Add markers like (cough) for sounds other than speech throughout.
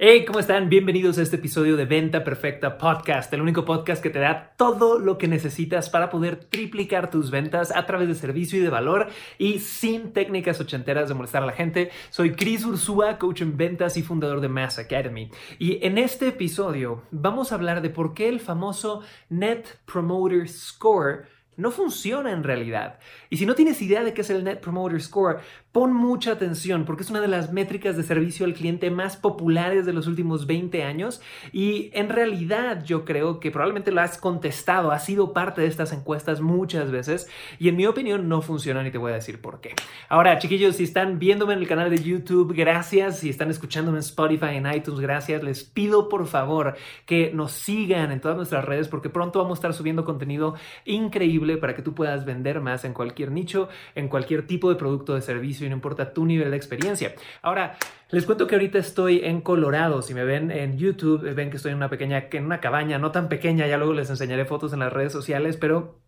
Hey, ¿cómo están? Bienvenidos a este episodio de Venta Perfecta Podcast, el único podcast que te da todo lo que necesitas para poder triplicar tus ventas a través de servicio y de valor y sin técnicas ochenteras de molestar a la gente. Soy Chris Ursúa, coach en ventas y fundador de Mass Academy. Y en este episodio vamos a hablar de por qué el famoso Net Promoter Score no funciona en realidad. Y si no tienes idea de qué es el Net Promoter Score, Pon mucha atención porque es una de las métricas de servicio al cliente más populares de los últimos 20 años y en realidad yo creo que probablemente lo has contestado, has sido parte de estas encuestas muchas veces y en mi opinión no funcionan y te voy a decir por qué. Ahora, chiquillos, si están viéndome en el canal de YouTube, gracias. Si están escuchándome en Spotify, en iTunes, gracias. Les pido por favor que nos sigan en todas nuestras redes porque pronto vamos a estar subiendo contenido increíble para que tú puedas vender más en cualquier nicho, en cualquier tipo de producto de servicio no importa tu nivel de experiencia. Ahora, les cuento que ahorita estoy en Colorado. Si me ven en YouTube, ven que estoy en una pequeña, en una cabaña, no tan pequeña, ya luego les enseñaré fotos en las redes sociales, pero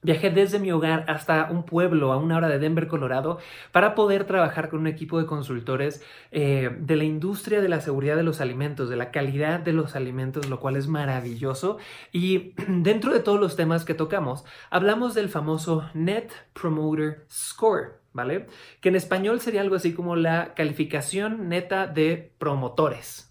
Viajé desde mi hogar hasta un pueblo a una hora de Denver, Colorado, para poder trabajar con un equipo de consultores eh, de la industria de la seguridad de los alimentos, de la calidad de los alimentos, lo cual es maravilloso. Y (clears throat) dentro de todos los temas que tocamos, hablamos del famoso Net Promoter Score. ¿vale? Que en español sería algo así como la calificación neta de promotores.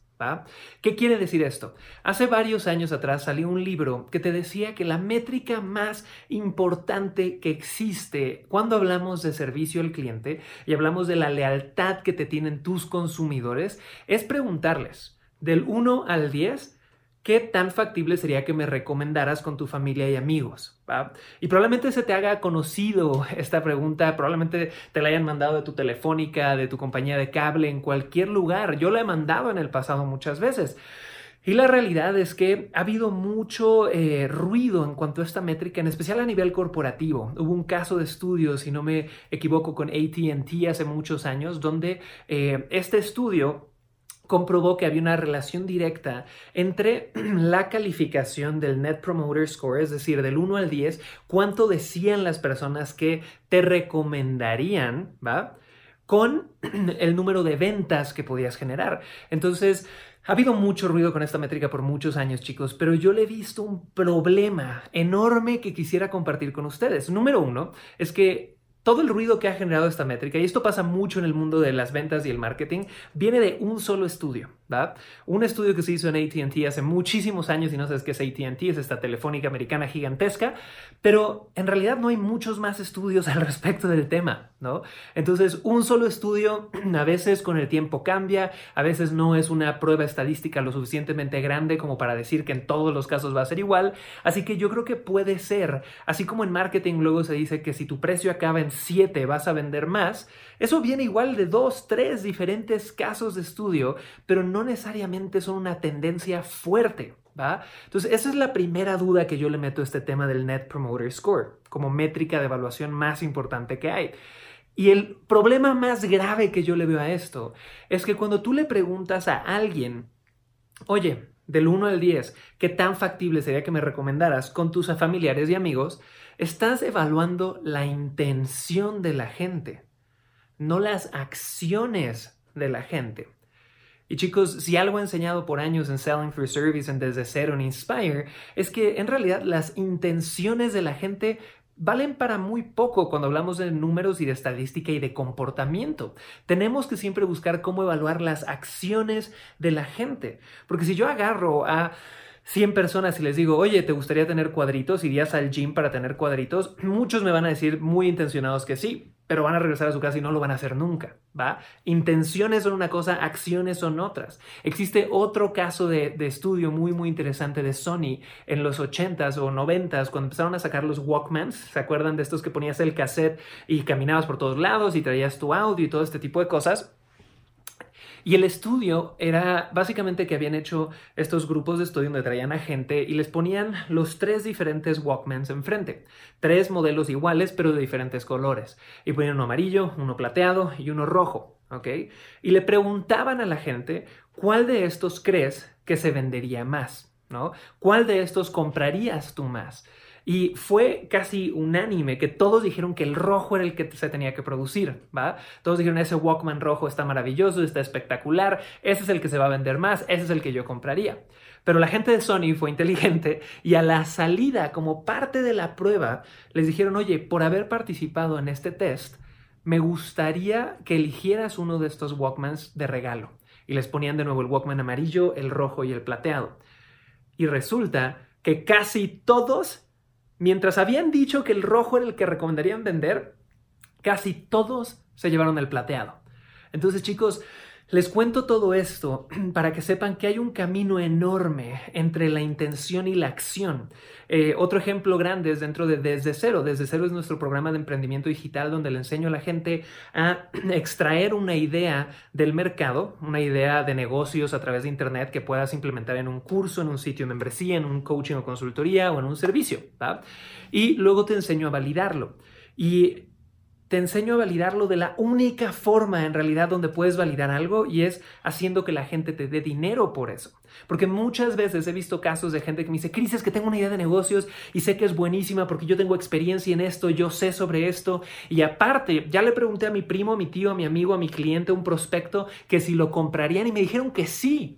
¿Qué quiere decir esto? Hace varios años atrás salió un libro que te decía que la métrica más importante que existe cuando hablamos de servicio al cliente y hablamos de la lealtad que te tienen tus consumidores es preguntarles del 1 al 10 ¿qué tan factible sería que me recomendaras con tu familia y amigos? Y probablemente se te haga conocido (laughs) esta pregunta, probablemente te la hayan mandado de tu telefónica, de tu compañía de cable, en cualquier lugar. Yo la he mandado en el pasado muchas veces. Y la realidad es que ha habido mucho eh, ruido en cuanto a esta métrica, en especial a nivel corporativo. Hubo un caso de estudio, si no me equivoco, con ATT hace muchos años, donde eh, este estudio comprobó que había una relación directa entre (clears throat) la calificación del Net Promoter Score, es decir, del 1 al 10, cuánto decían las personas que te recomendarían, ¿va? Con (clears throat) el número de ventas que podías generar. Entonces, ha habido mucho ruido con esta métrica por muchos años, chicos, pero yo le he visto un problema enorme que quisiera compartir con ustedes. Número uno es que todo el ruido que ha generado esta métrica, y esto pasa mucho en el mundo de las ventas y el marketing, viene de un solo estudio. Un estudio que se hizo en ATT hace muchísimos años y no sabes qué es ATT, es esta telefónica americana gigantesca, pero en realidad no hay muchos más estudios al respecto del tema, ¿no? Entonces, un solo estudio (clears throat) a veces con el tiempo cambia, a veces no es una prueba estadística lo suficientemente grande como para decir que en todos los casos va a ser igual, así que yo creo que puede ser, así como en marketing luego se dice que si tu precio acaba en 7 vas a vender más, eso viene igual de dos, tres diferentes casos de estudio, pero no necesariamente son una tendencia fuerte. ¿Va? Entonces, esa es la primera duda que yo le meto a este tema del Net Promoter Score como métrica de evaluación más importante que hay. Y el problema más grave que yo le veo a esto es que cuando tú le preguntas a alguien, oye, del 1 al 10, ¿qué tan factible sería que me recomendaras con tus familiares y amigos? Estás evaluando la intención de la gente no las acciones de la gente. Y chicos, si algo he enseñado por años en Selling for Service, en Desde Cero, en Inspire, es que en realidad las intenciones de la gente valen para muy poco cuando hablamos de números y de estadística y de comportamiento. Tenemos que siempre buscar cómo evaluar las acciones de la gente. Porque si yo agarro a 100 personas y les digo, oye, ¿te gustaría tener cuadritos? ¿Irías al gym para tener cuadritos? Muchos me van a decir muy intencionados que sí, pero van a regresar a su casa y no lo van a hacer nunca, ¿va? Intenciones son una cosa, acciones son otras. Existe otro caso de, estudio muy, muy interesante de Sony en los 80s o 90s, cuando empezaron a sacar los Walkmans, ¿se acuerdan de estos que ponías el cassette y caminabas por todos lados y traías tu audio y todo este tipo de cosas? Y el estudio era básicamente que habían hecho estos grupos de estudio donde traían a gente y les ponían los tres diferentes Walkmans enfrente. Tres modelos iguales pero de diferentes colores. Y ponían uno amarillo, uno plateado y uno rojo. ¿ok? Y le preguntaban a la gente cuál de estos crees que se vendería más, ¿no? ¿Cuál de estos comprarías tú más? Y fue casi unánime que todos dijeron que el rojo era el que se tenía que producir, ¿va? Todos dijeron, ese Walkman rojo está maravilloso, está espectacular, ese es el que se va a vender más, ese es el que yo compraría. Pero la gente de Sony fue inteligente y a la salida, como parte de la prueba, les dijeron, oye, por haber participado en este test, me gustaría que eligieras uno de estos Walkmans de regalo. Y les ponían de nuevo el Walkman amarillo, el rojo y el plateado. Y resulta que casi todos Mientras habían dicho que el rojo era el que recomendarían vender, casi todos se llevaron el plateado. Entonces, chicos, les cuento todo esto (clears throat) para que sepan que hay un camino enorme entre la intención y la acción. Eh, otro ejemplo grande es dentro de Desde Cero. Desde Cero es nuestro programa de emprendimiento digital donde le enseño a la gente a (clears throat) extraer una idea del mercado, una idea de negocios a través de Internet que puedas implementar en un curso, en un sitio de membresía, en un coaching o consultoría o en un servicio. Y luego te enseño a validarlo. Y te enseño a validarlo de la única forma en realidad donde puedes validar algo y es haciendo que la gente te dé dinero por eso. Porque muchas veces he visto casos de gente que me dice, Cris, es que tengo una idea de negocios y sé que es buenísima porque yo tengo experiencia en esto, yo sé sobre esto. Y aparte, ya le pregunté a mi primo, a mi tío, a mi amigo, a mi cliente, un prospecto, que si lo comprarían y me dijeron que sí.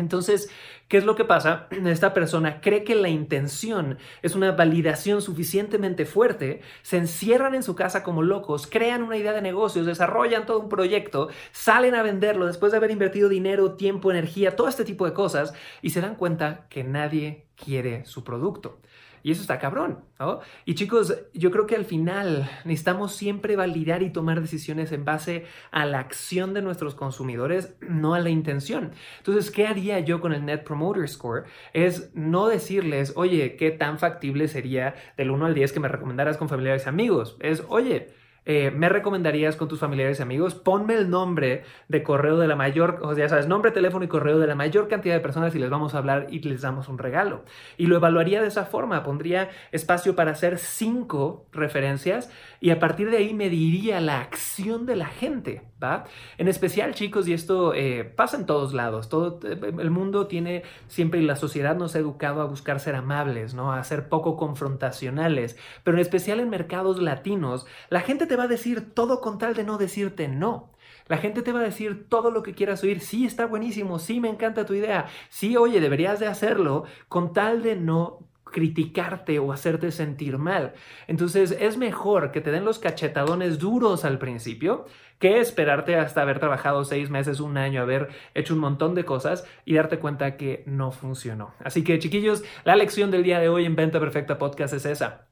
Entonces, ¿qué es lo que pasa? (clears throat) Esta persona cree que la intención es una validación suficientemente fuerte, se encierran en su casa como locos, crean una idea de negocios, desarrollan todo un proyecto, salen a venderlo después de haber invertido dinero, tiempo, energía, todo este tipo de cosas y se dan cuenta que nadie quiere su producto. Y eso está cabrón, ¿no? Y chicos, yo creo que al final necesitamos siempre validar y tomar decisiones en base a la acción de nuestros consumidores, no a la intención. Entonces, ¿qué haría yo con el Net Promoter Score? Es no decirles, oye, ¿qué tan factible sería del 1 al 10 que me recomendaras con familiares y amigos? Es, oye, eh, me recomendarías con tus familiares y amigos, ponme el nombre de correo de la mayor, o sea, sabes, nombre, teléfono y correo de la mayor cantidad de personas y les vamos a hablar y les damos un regalo. Y lo evaluaría de esa forma, pondría espacio para hacer cinco referencias y a partir de ahí mediría la acción de la gente, ¿va? En especial, chicos, y esto eh, pasa en todos lados, todo el mundo tiene siempre y la sociedad nos ha educado a buscar ser amables, ¿no? A ser poco confrontacionales, pero en especial en mercados latinos, la gente te va a decir todo con tal de no decirte no. La gente te va a decir todo lo que quieras oír. Sí, está buenísimo. Sí, me encanta tu idea. Sí, oye, deberías de hacerlo con tal de no criticarte o hacerte sentir mal. Entonces es mejor que te den los cachetadones duros al principio que esperarte hasta haber trabajado seis meses, un año, haber hecho un montón de cosas y darte cuenta que no funcionó. Así que chiquillos, la lección del día de hoy en Venta Perfecta Podcast es esa.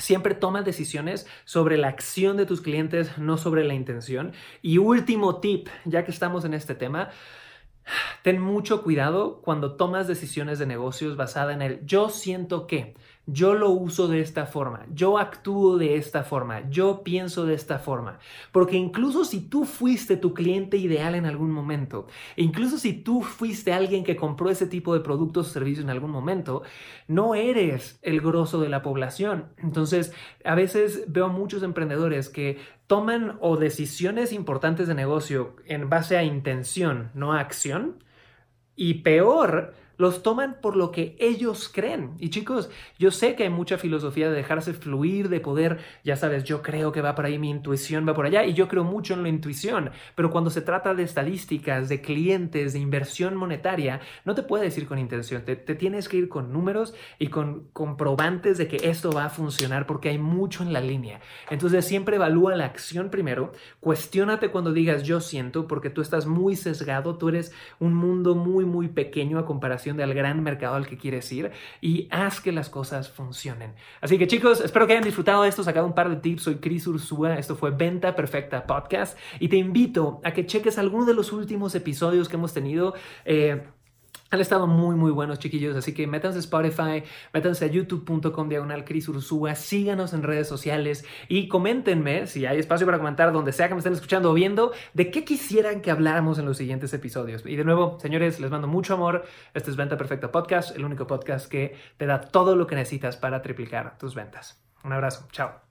Siempre toma decisiones sobre la acción de tus clientes, no sobre la intención. Y último tip, ya que estamos en este tema, ten mucho cuidado cuando tomas decisiones de negocios basada en el yo siento que yo lo uso de esta forma, yo actúo de esta forma, yo pienso de esta forma. Porque incluso si tú fuiste tu cliente ideal en algún momento, incluso si tú fuiste alguien que compró ese tipo de productos o servicios en algún momento, no eres el grosso de la población. Entonces, a veces veo muchos emprendedores que toman o decisiones importantes de negocio en base a intención, no a acción. Y peor, los toman por lo que ellos creen. Y chicos, yo sé que hay mucha filosofía de dejarse fluir, de poder, ya sabes, yo creo que va por ahí, mi intuición va por allá, y yo creo mucho en la intuición, pero cuando se trata de estadísticas, de clientes, de inversión monetaria, no te puedes ir con intención, te, tienes que ir con números y con comprobantes de que esto va a funcionar porque hay mucho en la línea. Entonces siempre evalúa la acción primero, cuestiónate cuando digas yo siento, porque tú estás muy sesgado, tú eres un mundo muy, muy pequeño a comparación del gran mercado al que quieres ir y haz que las cosas funcionen. Así que chicos, espero que hayan disfrutado de esto, sacado un par de tips. Soy Chris Ursúa, esto fue Venta Perfecta Podcast y te invito a que cheques alguno de los últimos episodios que hemos tenido. Eh, Han estado muy, muy buenos, chiquillos. Así que métanse a Spotify, métanse a youtube.com diagonal Cris Ursúa, síganos en redes sociales y coméntenme, si hay espacio para comentar, donde sea que me estén escuchando o viendo, de qué quisieran que habláramos en los siguientes episodios. Y de nuevo, señores, les mando mucho amor. Este es Venta Perfecta Podcast, el único podcast que te da todo lo que necesitas para triplicar tus ventas. Un abrazo. Chao.